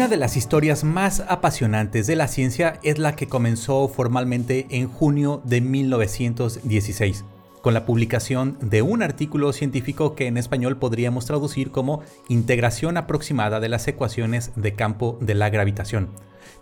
Una de las historias más apasionantes de la ciencia es la que comenzó formalmente en junio de 1916, con la publicación de un artículo científico que en español podríamos traducir como Integración aproximada de las ecuaciones de campo de la gravitación,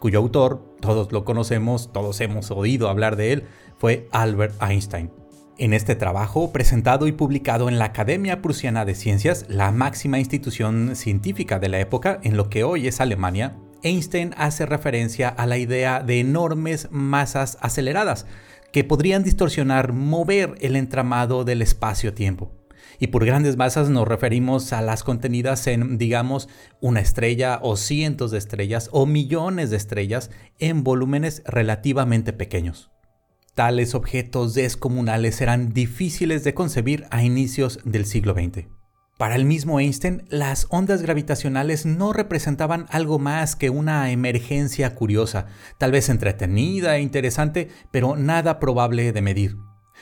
cuyo autor, todos lo conocemos, todos hemos oído hablar de él, fue Albert Einstein. En este trabajo, presentado y publicado en la Academia Prusiana de Ciencias, la máxima institución científica de la época en lo que hoy es Alemania, Einstein hace referencia a la idea de enormes masas aceleradas que podrían distorsionar, mover el entramado del espacio-tiempo. Y por grandes masas nos referimos a las contenidas en, digamos, una estrella o cientos de estrellas o millones de estrellas en volúmenes relativamente pequeños. Tales objetos descomunales eran difíciles de concebir a inicios del siglo XX. Para el mismo Einstein, las ondas gravitacionales no representaban algo más que una emergencia curiosa, tal vez entretenida e interesante, pero nada probable de medir.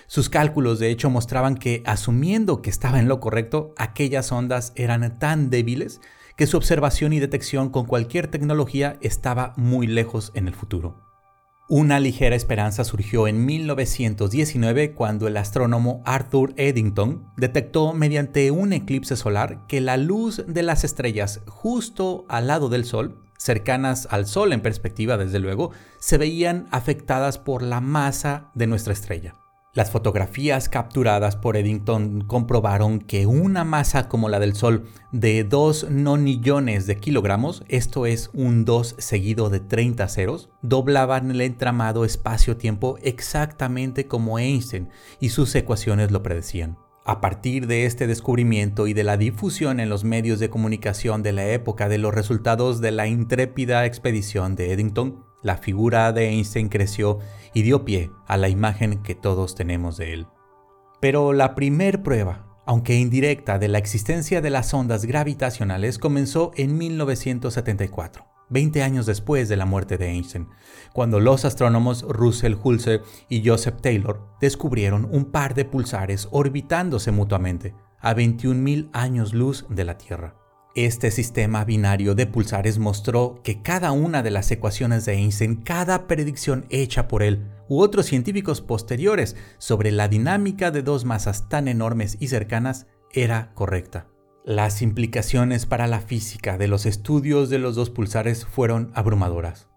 Sus cálculos de hecho mostraban que, asumiendo que estaba en lo correcto, aquellas ondas eran tan débiles que su observación y detección con cualquier tecnología estaba muy lejos en el futuro. Una ligera esperanza surgió en 1919 cuando el astrónomo Arthur Eddington detectó mediante un eclipse solar que la luz de las estrellas justo al lado del Sol, cercanas al Sol en perspectiva desde luego, se veían afectadas por la masa de nuestra estrella. Las fotografías capturadas por Eddington comprobaron que una masa como la del Sol de 2 nonillones de kilogramos, esto es un 2 seguido de 30 ceros, doblaban el entramado espacio-tiempo exactamente como Einstein y sus ecuaciones lo predecían. A partir de este descubrimiento y de la difusión en los medios de comunicación de la época de los resultados de la intrépida expedición de Eddington, la figura de Einstein creció y dio pie a la imagen que todos tenemos de él. Pero la primer prueba, aunque indirecta, de la existencia de las ondas gravitacionales comenzó en 1974, 20 años después de la muerte de Einstein, cuando los astrónomos Russell Hulse y Joseph Taylor descubrieron un par de pulsares orbitándose mutuamente a 21.000 años luz de la Tierra. Este sistema binario de pulsares mostró que cada una de las ecuaciones de Einstein, cada predicción hecha por él u otros científicos posteriores sobre la dinámica de dos masas tan enormes y cercanas era correcta. Las implicaciones para la física de los estudios de los dos pulsares fueron abrumadoras.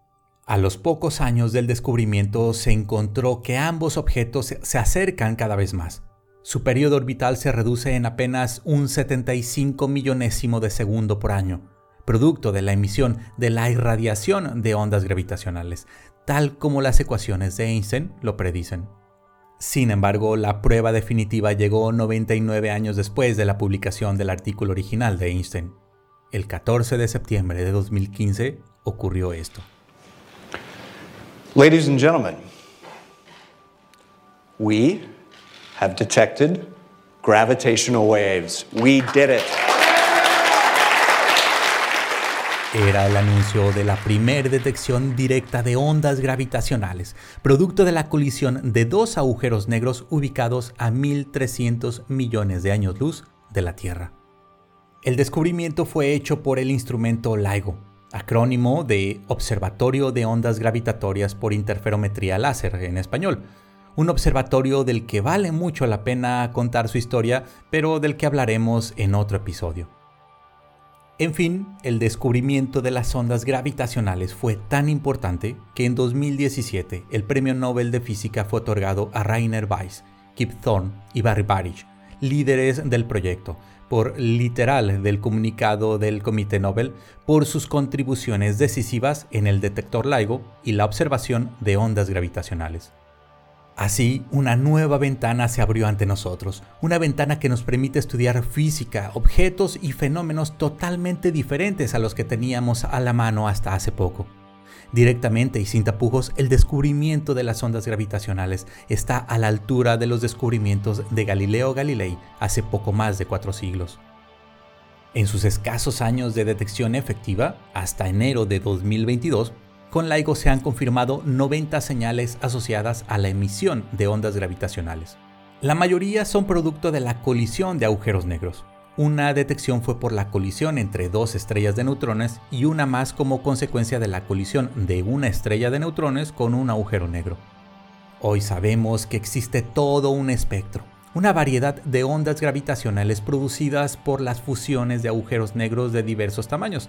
A los pocos años del descubrimiento se encontró que ambos objetos se acercan cada vez más. Su periodo orbital se reduce en apenas un 75 millonésimo de segundo por año, producto de la emisión de la irradiación de ondas gravitacionales, tal como las ecuaciones de Einstein lo predicen. Sin embargo, la prueba definitiva llegó 99 años después de la publicación del artículo original de Einstein. El 14 de septiembre de 2015 ocurrió esto. Ladies and gentlemen, we have detected gravitational waves. We did it. Era el anuncio de la primera detección directa de ondas gravitacionales, producto de la colisión de dos agujeros negros ubicados a 1.300 millones de años luz de la Tierra. El descubrimiento fue hecho por el instrumento LIGO, acrónimo de Observatorio de Ondas Gravitatorias por Interferometría Láser en español, un observatorio del que vale mucho la pena contar su historia, pero del que hablaremos en otro episodio. En fin, el descubrimiento de las ondas gravitacionales fue tan importante que en 2017 el Premio Nobel de Física fue otorgado a Rainer Weiss, Kip Thorne y Barry Barish, líderes del proyecto, por literal del comunicado del Comité Nobel, por sus contribuciones decisivas en el detector LIGO y la observación de ondas gravitacionales. Así, una nueva ventana se abrió ante nosotros, una ventana que nos permite estudiar física, objetos y fenómenos totalmente diferentes a los que teníamos a la mano hasta hace poco. Directamente y sin tapujos, el descubrimiento de las ondas gravitacionales está a la altura de los descubrimientos de Galileo Galilei hace poco más de cuatro siglos. En sus escasos años de detección efectiva, hasta enero de 2022, con LIGO se han confirmado 90 señales asociadas a la emisión de ondas gravitacionales. La mayoría son producto de la colisión de agujeros negros, Una detección fue por la colisión entre dos estrellas de neutrones y una más como consecuencia de la colisión de una estrella de neutrones con un agujero negro. Hoy sabemos que existe todo un espectro, una variedad de ondas gravitacionales producidas por las fusiones de agujeros negros de diversos tamaños,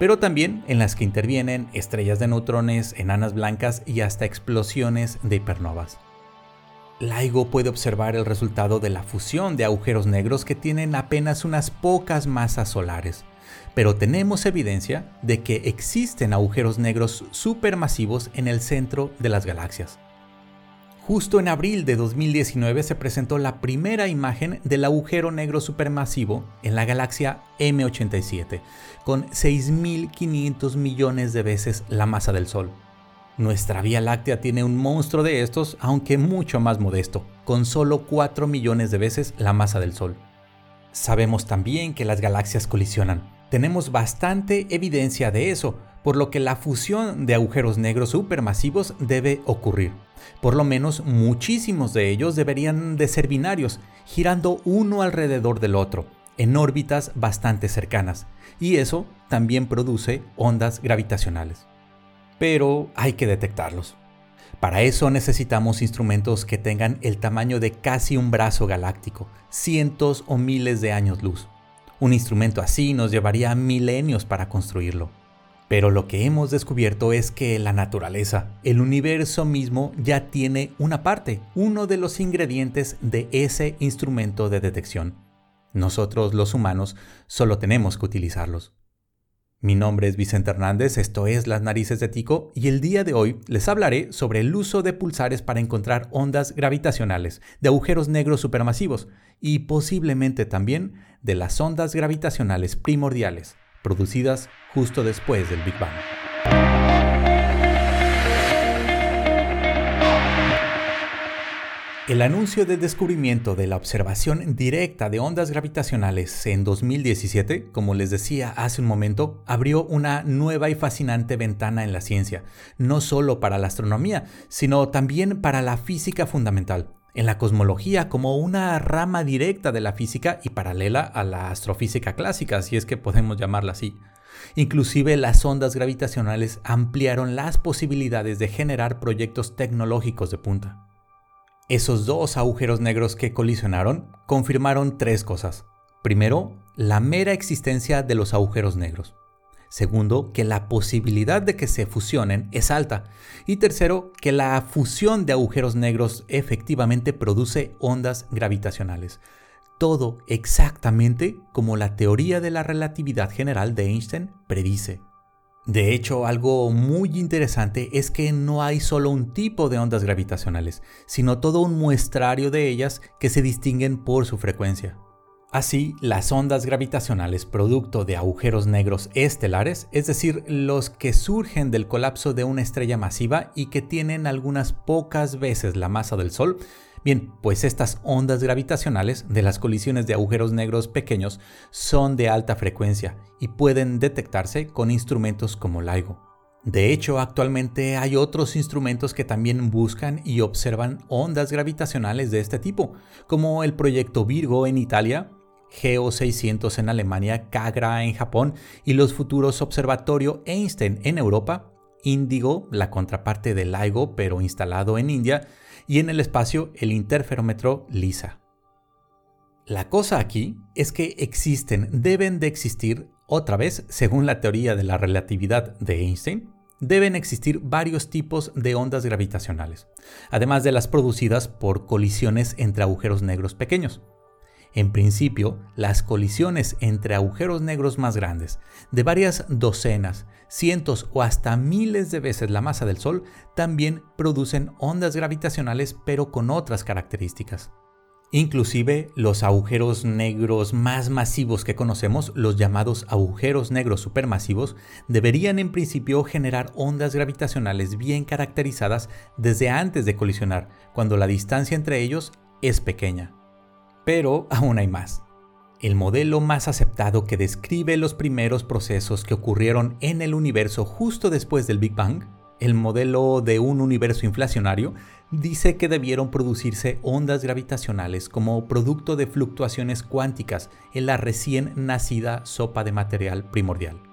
pero también en las que intervienen estrellas de neutrones, enanas blancas y hasta explosiones de hipernovas. LIGO puede observar el resultado de la fusión de agujeros negros que tienen apenas unas pocas masas solares, pero tenemos evidencia de que existen agujeros negros supermasivos en el centro de las galaxias. Justo en abril de 2019 se presentó la primera imagen del agujero negro supermasivo en la galaxia M87, con 6.500 millones de veces la masa del Sol. Nuestra Vía Láctea tiene un monstruo de estos, aunque mucho más modesto, con solo 4 millones de veces la masa del Sol. Sabemos también que las galaxias colisionan. Tenemos bastante evidencia de eso, por lo que la fusión de agujeros negros supermasivos debe ocurrir. Por lo menos muchísimos de ellos deberían de ser binarios, girando uno alrededor del otro, en órbitas bastante cercanas, y eso también produce ondas gravitacionales. Pero hay que detectarlos. Para eso necesitamos instrumentos que tengan el tamaño de casi un brazo galáctico, cientos o miles de años luz. Un instrumento así nos llevaría milenios para construirlo. Pero lo que hemos descubierto es que la naturaleza, el universo mismo, ya tiene una parte, uno de los ingredientes de ese instrumento de detección. Nosotros los humanos solo tenemos que utilizarlos. Mi nombre es Vicente Hernández, esto es Las Narices de Tico y el día de hoy les hablaré sobre el uso de pulsares para encontrar ondas gravitacionales de agujeros negros supermasivos y posiblemente también de las ondas gravitacionales primordiales producidas justo después del Big Bang. El anuncio de descubrimiento de la observación directa de ondas gravitacionales en 2017, como les decía hace un momento, abrió una nueva y fascinante ventana en la ciencia, no solo para la astronomía, sino también para la física fundamental en la cosmología como una rama directa de la física y paralela a la astrofísica clásica, si es que podemos llamarla así. Inclusive las ondas gravitacionales ampliaron las posibilidades de generar proyectos tecnológicos de punta. Esos dos agujeros negros que colisionaron confirmaron tres cosas. Primero, la mera existencia de los agujeros negros. Segundo, que la posibilidad de que se fusionen es alta. Y tercero, que la fusión de agujeros negros efectivamente produce ondas gravitacionales. Todo exactamente como la teoría de la relatividad general de Einstein predice. De hecho, algo muy interesante es que no hay solo un tipo de ondas gravitacionales, sino todo un muestrario de ellas que se distinguen por su frecuencia. Así, las ondas gravitacionales producto de agujeros negros estelares, es decir, los que surgen del colapso de una estrella masiva y que tienen algunas pocas veces la masa del Sol, bien, pues estas ondas gravitacionales de las colisiones de agujeros negros pequeños son de alta frecuencia y pueden detectarse con instrumentos como LIGO. De hecho, actualmente hay otros instrumentos que también buscan y observan ondas gravitacionales de este tipo, como el proyecto Virgo en Italia, Geo 600 en Alemania, Kagra en Japón y los futuros Observatorio Einstein en Europa, Índigo, la contraparte del LIGO pero instalado en India, y en el espacio el interferómetro LISA. La cosa aquí es que existen, deben de existir, otra vez, según la teoría de la relatividad de Einstein, deben existir varios tipos de ondas gravitacionales, además de las producidas por colisiones entre agujeros negros pequeños. En principio, las colisiones entre agujeros negros más grandes, de varias docenas, cientos o hasta miles de veces la masa del Sol, también producen ondas gravitacionales pero con otras características. Inclusive los agujeros negros más masivos que conocemos, los llamados agujeros negros supermasivos, deberían en principio generar ondas gravitacionales bien caracterizadas desde antes de colisionar, cuando la distancia entre ellos es pequeña. Pero aún hay más. El modelo más aceptado que describe los primeros procesos que ocurrieron en el universo justo después del Big Bang, el modelo de un universo inflacionario, dice que debieron producirse ondas gravitacionales como producto de fluctuaciones cuánticas en la recién nacida sopa de material primordial.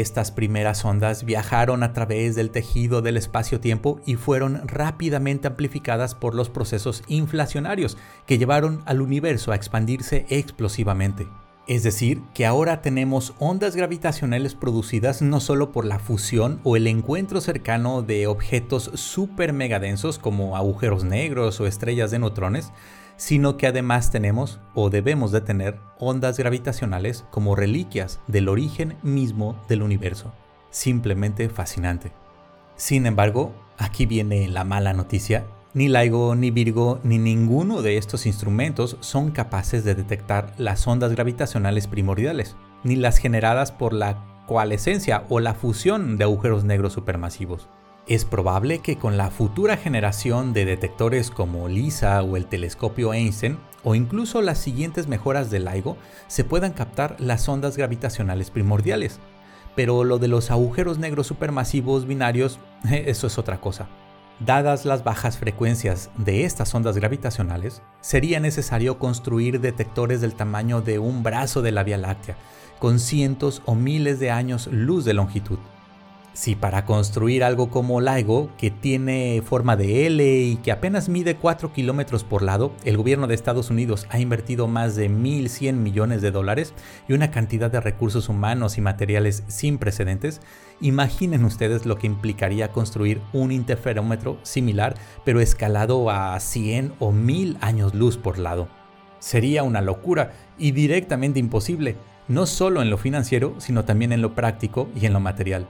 Estas primeras ondas viajaron a través del tejido del espacio-tiempo y fueron rápidamente amplificadas por los procesos inflacionarios que llevaron al universo a expandirse explosivamente. Es decir, que ahora tenemos ondas gravitacionales producidas no solo por la fusión o el encuentro cercano de objetos super megadensos como agujeros negros o estrellas de neutrones, sino que además tenemos o debemos de tener ondas gravitacionales como reliquias del origen mismo del universo. Simplemente fascinante. Sin embargo, aquí viene la mala noticia ni LIGO, ni Virgo, ni ninguno de estos instrumentos son capaces de detectar las ondas gravitacionales primordiales, ni las generadas por la coalescencia o la fusión de agujeros negros supermasivos. Es probable que con la futura generación de detectores como LISA o el telescopio Einstein, o incluso las siguientes mejoras de LIGO, se puedan captar las ondas gravitacionales primordiales. Pero lo de los agujeros negros supermasivos binarios, eso es otra cosa. Dadas las bajas frecuencias de estas ondas gravitacionales, sería necesario construir detectores del tamaño de un brazo de la Vía Láctea, con cientos o miles de años luz de longitud. Si para construir algo como LIGO, que tiene forma de L y que apenas mide 4 kilómetros por lado, el gobierno de Estados Unidos ha invertido más de 1.100 millones de dólares y una cantidad de recursos humanos y materiales sin precedentes, imaginen ustedes lo que implicaría construir un interferómetro similar, pero escalado a 100 o 1000 años luz por lado. Sería una locura y directamente imposible, no solo en lo financiero, sino también en lo práctico y en lo material.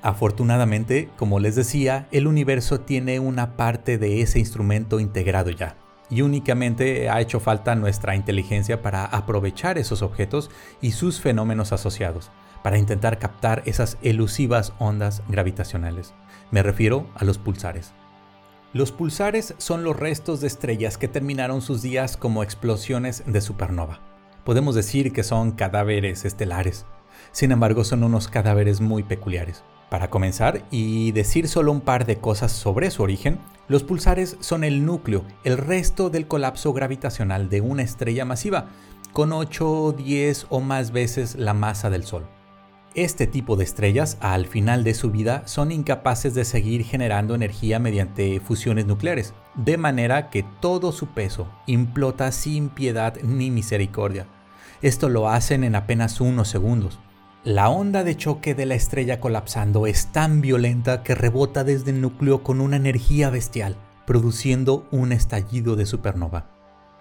Afortunadamente, como les decía, el universo tiene una parte de ese instrumento integrado ya, y únicamente ha hecho falta nuestra inteligencia para aprovechar esos objetos y sus fenómenos asociados, para intentar captar esas elusivas ondas gravitacionales. Me refiero a los pulsares. Los pulsares son los restos de estrellas que terminaron sus días como explosiones de supernova. Podemos decir que son cadáveres estelares. Sin embargo, son unos cadáveres muy peculiares. Para comenzar y decir solo un par de cosas sobre su origen, los pulsares son el núcleo, el resto del colapso gravitacional de una estrella masiva, con 8, 10 o más veces la masa del Sol. Este tipo de estrellas, al final de su vida, son incapaces de seguir generando energía mediante fusiones nucleares, de manera que todo su peso implota sin piedad ni misericordia. Esto lo hacen en apenas unos segundos. La onda de choque de la estrella colapsando es tan violenta que rebota desde el núcleo con una energía bestial, produciendo un estallido de supernova.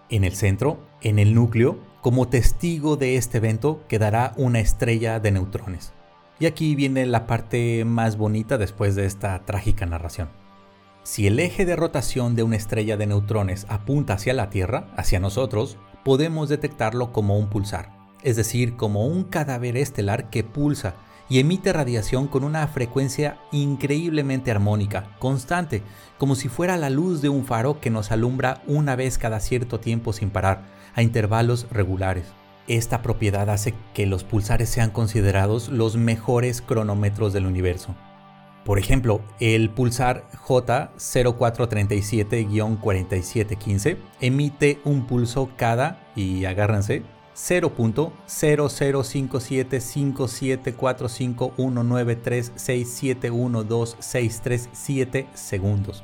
En el centro, en el núcleo, como testigo de este evento quedará una estrella de neutrones. Y aquí viene la parte más bonita después de esta trágica narración. Si el eje de rotación de una estrella de neutrones apunta hacia la Tierra, hacia nosotros, podemos detectarlo como un pulsar es decir, como un cadáver estelar que pulsa y emite radiación con una frecuencia increíblemente armónica, constante, como si fuera la luz de un faro que nos alumbra una vez cada cierto tiempo sin parar, a intervalos regulares. Esta propiedad hace que los pulsares sean considerados los mejores cronómetros del universo. Por ejemplo, el pulsar J0437-4715 emite un pulso cada, y agárrense, 0.005754519367126337 segundos,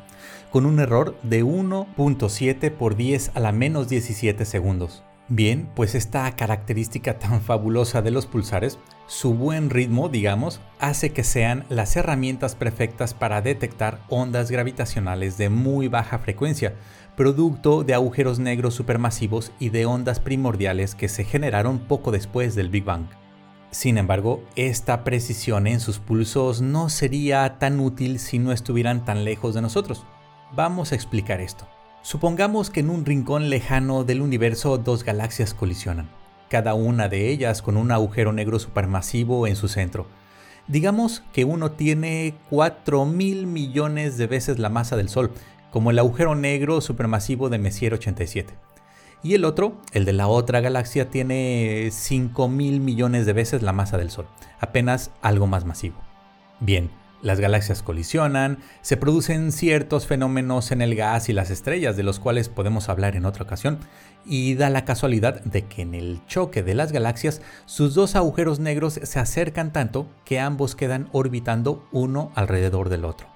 con un error de 1.7 por 10 a la menos 17 segundos. Bien, pues esta característica tan fabulosa de los pulsares, su buen ritmo, digamos, hace que sean las herramientas perfectas para detectar ondas gravitacionales de muy baja frecuencia, producto de agujeros negros supermasivos y de ondas primordiales que se generaron poco después del Big Bang. Sin embargo, esta precisión en sus pulsos no sería tan útil si no estuvieran tan lejos de nosotros. Vamos a explicar esto. Supongamos que en un rincón lejano del universo dos galaxias colisionan, cada una de ellas con un agujero negro supermasivo en su centro. Digamos que uno tiene 4 mil millones de veces la masa del Sol, como el agujero negro supermasivo de Messier 87. Y el otro, el de la otra galaxia, tiene 5 mil millones de veces la masa del Sol, apenas algo más masivo. Bien, Las galaxias colisionan, se producen ciertos fenómenos en el gas y las estrellas de los cuales podemos hablar en otra ocasión, y da la casualidad de que en el choque de las galaxias sus dos agujeros negros se acercan tanto que ambos quedan orbitando uno alrededor del otro.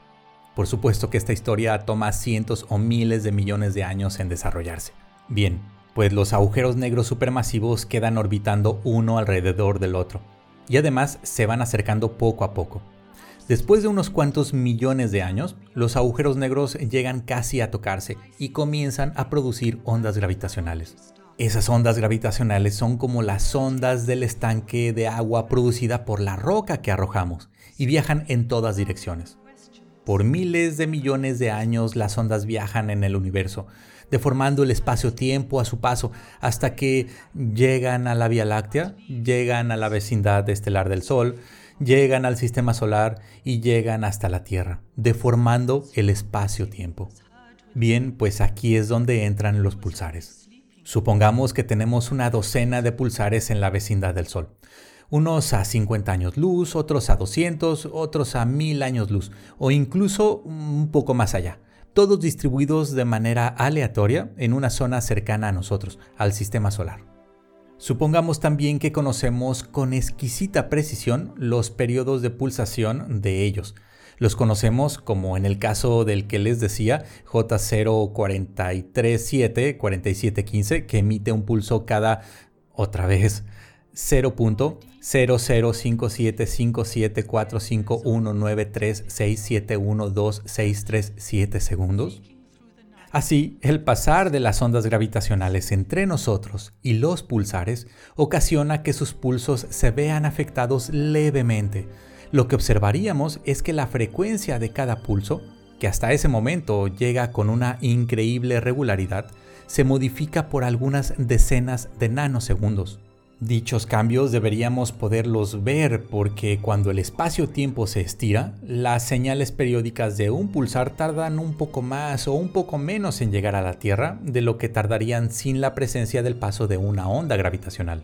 Por supuesto que esta historia toma cientos o miles de millones de años en desarrollarse. Bien, pues los agujeros negros supermasivos quedan orbitando uno alrededor del otro, y además se van acercando poco a poco. Después de unos cuantos millones de años, los agujeros negros llegan casi a tocarse y comienzan a producir ondas gravitacionales. Esas ondas gravitacionales son como las ondas del estanque de agua producida por la roca que arrojamos y viajan en todas direcciones. Por miles de millones de años las ondas viajan en el universo, deformando el espacio-tiempo a su paso hasta que llegan a la Vía Láctea, llegan a la vecindad estelar del Sol, llegan al sistema solar y llegan hasta la Tierra, deformando el espacio-tiempo. Bien, pues aquí es donde entran los pulsares. Supongamos que tenemos una docena de pulsares en la vecindad del Sol. Unos a 50 años luz, otros a 200, otros a 1000 años luz, o incluso un poco más allá. Todos distribuidos de manera aleatoria en una zona cercana a nosotros, al sistema solar. Supongamos también que conocemos con exquisita precisión los periodos de pulsación de ellos. Los conocemos como en el caso del que les decía, J0437 4715, que emite un pulso cada, otra vez, 0.0057574519367126371263 segundos. Así, el pasar de las ondas gravitacionales entre nosotros y los pulsares ocasiona que sus pulsos se vean afectados levemente. Lo que observaríamos es que la frecuencia de cada pulso, que hasta ese momento llega con una increíble regularidad, se modifica por algunas decenas de nanosegundos. Dichos cambios deberíamos poderlos ver porque cuando el espacio-tiempo se estira, las señales periódicas de un pulsar tardan un poco más o un poco menos en llegar a la Tierra de lo que tardarían sin la presencia del paso de una onda gravitacional.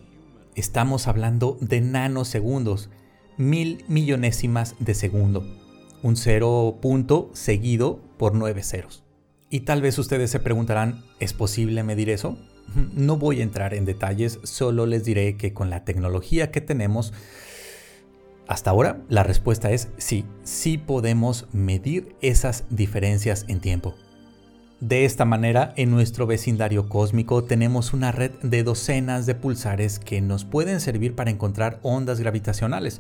Estamos hablando de nanosegundos, mil millonésimas de segundo, un cero punto seguido por nueve ceros. Y tal vez ustedes se preguntarán, ¿es posible medir eso? No voy a entrar en detalles, solo les diré que con la tecnología que tenemos, hasta ahora la respuesta es sí, sí podemos medir esas diferencias en tiempo. De esta manera, en nuestro vecindario cósmico tenemos una red de docenas de pulsares que nos pueden servir para encontrar ondas gravitacionales,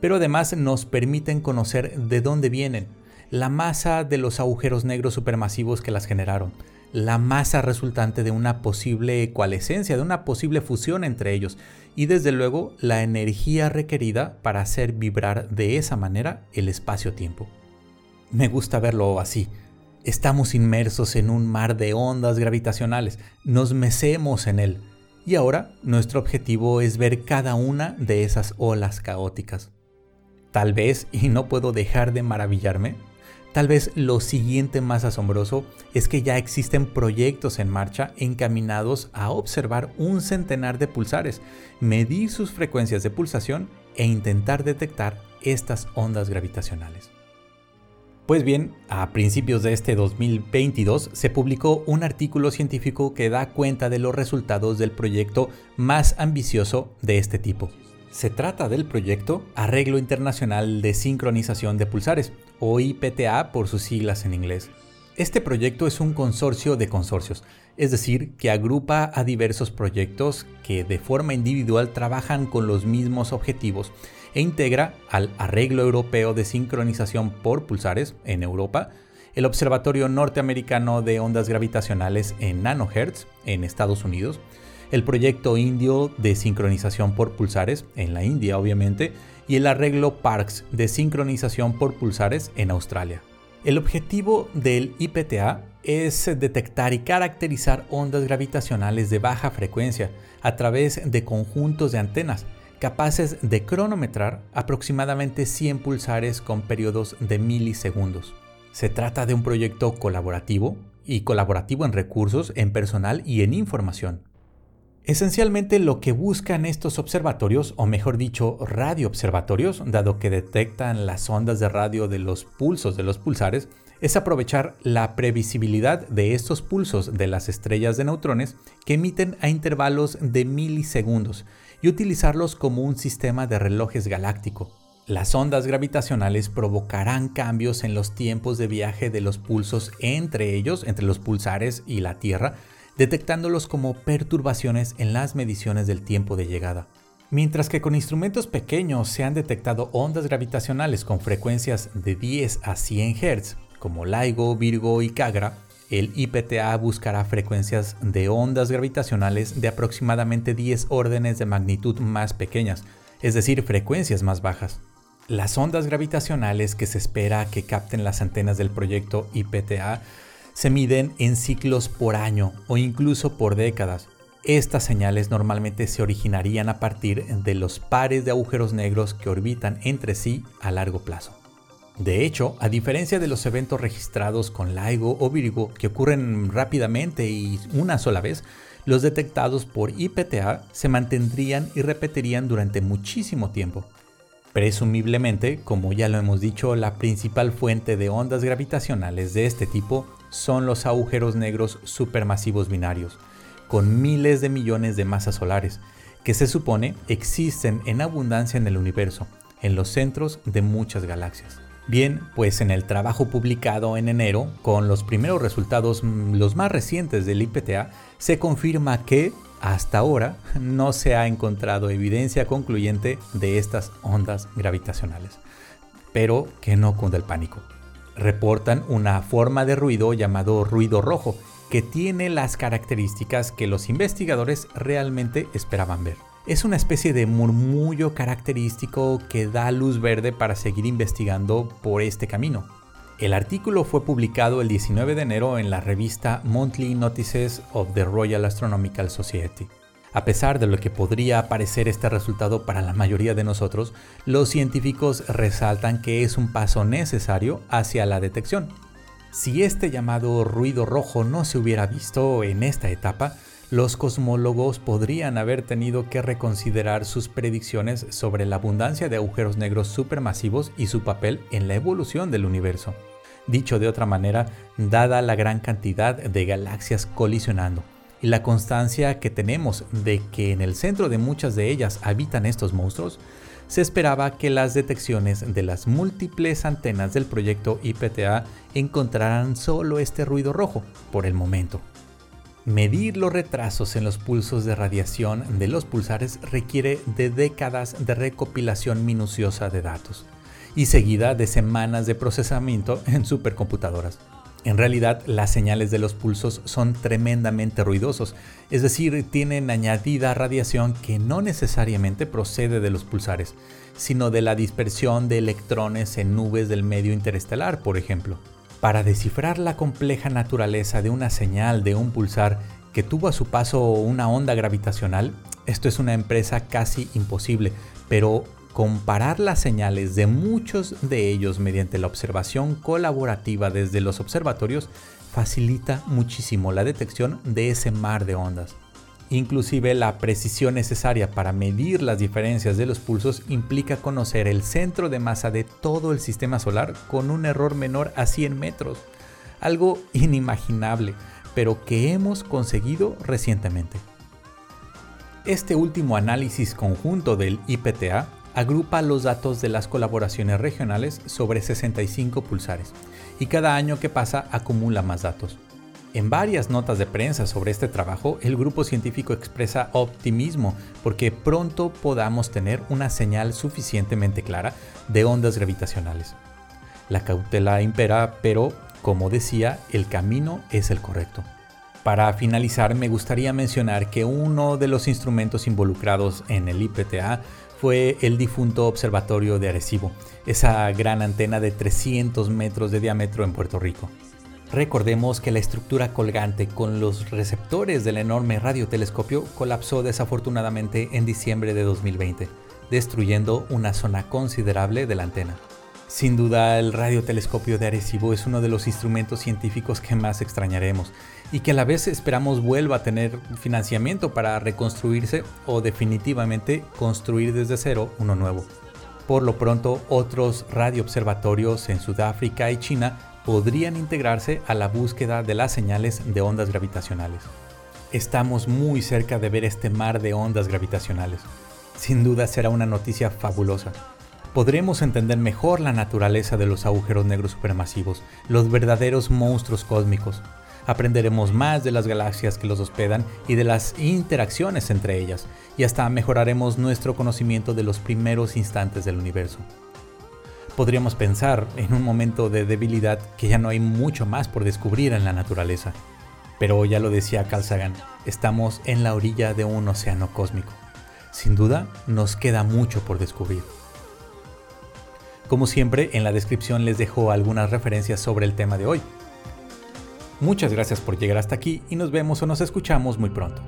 pero además nos permiten conocer de dónde vienen, la masa de los agujeros negros supermasivos que las generaron, la masa resultante de una posible ecualescencia, de una posible fusión entre ellos, y desde luego la energía requerida para hacer vibrar de esa manera el espacio-tiempo. Me gusta verlo así. Estamos inmersos en un mar de ondas gravitacionales, nos mecemos en él, y ahora nuestro objetivo es ver cada una de esas olas caóticas. Tal vez, y no puedo dejar de maravillarme, Tal vez lo siguiente más asombroso es que ya existen proyectos en marcha encaminados a observar un centenar de pulsares, medir sus frecuencias de pulsación e intentar detectar estas ondas gravitacionales. Pues bien, a principios de este 2022 se publicó un artículo científico que da cuenta de los resultados del proyecto más ambicioso de este tipo. Se trata del proyecto Arreglo Internacional de Sincronización de Pulsares, o IPTA por sus siglas en inglés. Este proyecto es un consorcio de consorcios, es decir, que agrupa a diversos proyectos que de forma individual trabajan con los mismos objetivos e integra al Arreglo Europeo de Sincronización por Pulsares en Europa, el Observatorio Norteamericano de Ondas Gravitacionales en Nanohertz en Estados Unidos, el proyecto indio de sincronización por pulsares, en la India obviamente, y el arreglo Parks de sincronización por pulsares en Australia. El objetivo del IPTA es detectar y caracterizar ondas gravitacionales de baja frecuencia a través de conjuntos de antenas capaces de cronometrar aproximadamente 100 pulsares con periodos de milisegundos. Se trata de un proyecto colaborativo y colaborativo en recursos, en personal y en información. Esencialmente lo que buscan estos observatorios, o mejor dicho, radioobservatorios, dado que detectan las ondas de radio de los pulsos de los pulsares, es aprovechar la previsibilidad de estos pulsos de las estrellas de neutrones que emiten a intervalos de milisegundos y utilizarlos como un sistema de relojes galáctico. Las ondas gravitacionales provocarán cambios en los tiempos de viaje de los pulsos entre ellos, entre los pulsares y la Tierra, detectándolos como perturbaciones en las mediciones del tiempo de llegada. Mientras que con instrumentos pequeños se han detectado ondas gravitacionales con frecuencias de 10 a 100 Hz, como LIGO, Virgo y Cagra, el IPTA buscará frecuencias de ondas gravitacionales de aproximadamente 10 órdenes de magnitud más pequeñas, es decir, frecuencias más bajas. Las ondas gravitacionales que se espera que capten las antenas del proyecto IPTA se miden en ciclos por año o incluso por décadas. Estas señales normalmente se originarían a partir de los pares de agujeros negros que orbitan entre sí a largo plazo. De hecho, a diferencia de los eventos registrados con LIGO o Virgo que ocurren rápidamente y una sola vez, los detectados por IPTA se mantendrían y repetirían durante muchísimo tiempo. Presumiblemente, como ya lo hemos dicho, la principal fuente de ondas gravitacionales de este tipo son los agujeros negros supermasivos binarios, con miles de millones de masas solares, que se supone existen en abundancia en el universo, en los centros de muchas galaxias. Bien, pues en el trabajo publicado en enero, con los primeros resultados mm, los más recientes del IPTA, se confirma que hasta ahora no se ha encontrado evidencia concluyente de estas ondas gravitacionales, pero que no cunde el pánico. Reportan una forma de ruido llamado ruido rojo, que tiene las características que los investigadores realmente esperaban ver. Es una especie de murmullo característico que da luz verde para seguir investigando por este camino. El artículo fue publicado el 19 de enero en la revista Monthly Notices of the Royal Astronomical Society. A pesar de lo que podría parecer este resultado para la mayoría de nosotros, los científicos resaltan que es un paso necesario hacia la detección. Si este llamado ruido rojo no se hubiera visto en esta etapa, los cosmólogos podrían haber tenido que reconsiderar sus predicciones sobre la abundancia de agujeros negros supermasivos y su papel en la evolución del universo. Dicho de otra manera, dada la gran cantidad de galaxias colisionando y la constancia que tenemos de que en el centro de muchas de ellas habitan estos monstruos, se esperaba que las detecciones de las múltiples antenas del proyecto IPTA encontraran solo este ruido rojo por el momento. Medir los retrasos en los pulsos de radiación de los pulsares requiere de décadas de recopilación minuciosa de datos y seguida de semanas de procesamiento en supercomputadoras. En realidad, las señales de los pulsos son tremendamente ruidosos, es decir, tienen añadida radiación que no necesariamente procede de los pulsares, sino de la dispersión de electrones en nubes del medio interestelar, por ejemplo. Para descifrar la compleja naturaleza de una señal de un pulsar que tuvo a su paso una onda gravitacional, esto es una empresa casi imposible, pero comparar las señales de muchos de ellos mediante la observación colaborativa desde los observatorios facilita muchísimo la detección de ese mar de ondas. Inclusive la precisión necesaria para medir las diferencias de los pulsos implica conocer el centro de masa de todo el sistema solar con un error menor a 100 metros. Algo inimaginable, pero que hemos conseguido recientemente. Este último análisis conjunto del IPTA agrupa los datos de las colaboraciones regionales sobre 65 pulsares y cada año que pasa acumula más datos. En varias notas de prensa sobre este trabajo, el grupo científico expresa optimismo porque pronto podamos tener una señal suficientemente clara de ondas gravitacionales. La cautela impera, pero, como decía, el camino es el correcto. Para finalizar, me gustaría mencionar que uno de los instrumentos involucrados en el IPTA fue el difunto Observatorio de Arecibo, esa gran antena de 300 metros de diámetro en Puerto Rico. Recordemos que la estructura colgante con los receptores del enorme radiotelescopio colapsó desafortunadamente en diciembre de 2020, destruyendo una zona considerable de la antena. Sin duda, el radiotelescopio de Arecibo es uno de los instrumentos científicos que más extrañaremos y que a la vez esperamos vuelva a tener financiamiento para reconstruirse o definitivamente construir desde cero uno nuevo. Por lo pronto, otros radioobservatorios en Sudáfrica y China podrían integrarse a la búsqueda de las señales de ondas gravitacionales. Estamos muy cerca de ver este mar de ondas gravitacionales. Sin duda será una noticia fabulosa podremos entender mejor la naturaleza de los agujeros negros supermasivos, los verdaderos monstruos cósmicos. Aprenderemos más de las galaxias que los hospedan y de las interacciones entre ellas, y hasta mejoraremos nuestro conocimiento de los primeros instantes del universo. Podríamos pensar en un momento de debilidad que ya no hay mucho más por descubrir en la naturaleza. Pero ya lo decía Carl estamos en la orilla de un océano cósmico. Sin duda, nos queda mucho por descubrir. Como siempre, en la descripción les dejo algunas referencias sobre el tema de hoy. Muchas gracias por llegar hasta aquí y nos vemos o nos escuchamos muy pronto.